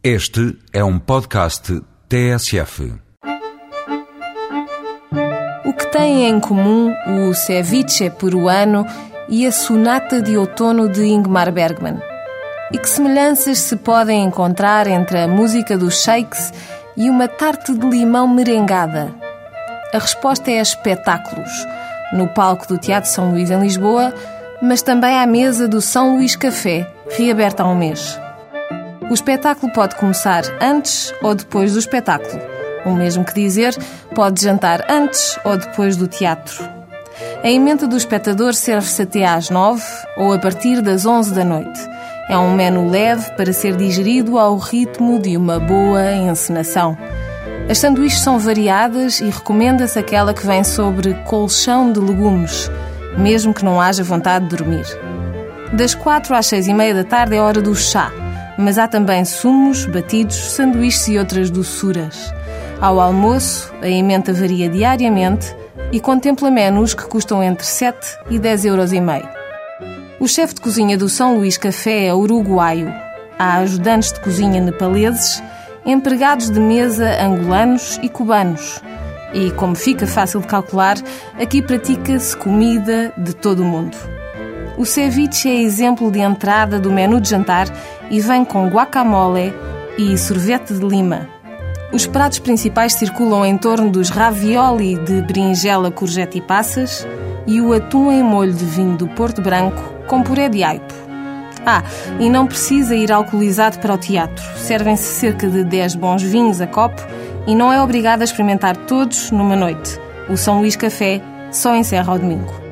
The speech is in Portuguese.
Este é um podcast TSF. O que têm em comum o ceviche peruano e a sonata de outono de Ingmar Bergman? E que semelhanças se podem encontrar entre a música dos shakes e uma tarte de limão merengada? A resposta é espetáculos. No palco do Teatro São Luís em Lisboa, mas também à mesa do São Luís Café, reaberta há um mês. O espetáculo pode começar antes ou depois do espetáculo. O mesmo que dizer, pode jantar antes ou depois do teatro. A emenda do espectador serve-se até às nove ou a partir das onze da noite. É um menu leve para ser digerido ao ritmo de uma boa encenação. As sanduíches são variadas e recomenda-se aquela que vem sobre colchão de legumes, mesmo que não haja vontade de dormir. Das quatro às seis e meia da tarde é hora do chá mas há também sumos, batidos, sanduíches e outras doçuras. Ao almoço, a emenda varia diariamente e contempla menus que custam entre 7 e 10 euros e meio. O chefe de cozinha do São Luís Café é uruguaio. Há ajudantes de cozinha nepaleses, empregados de mesa angolanos e cubanos. E, como fica fácil de calcular, aqui pratica-se comida de todo o mundo. O ceviche é exemplo de entrada do menu de jantar e vem com guacamole e sorvete de lima. Os pratos principais circulam em torno dos ravioli de berinjela, courgette e passas e o atum em molho de vinho do Porto Branco com puré de aipo. Ah, e não precisa ir alcoolizado para o teatro. Servem-se cerca de 10 bons vinhos a copo e não é obrigado a experimentar todos numa noite. O São Luís Café só encerra ao domingo.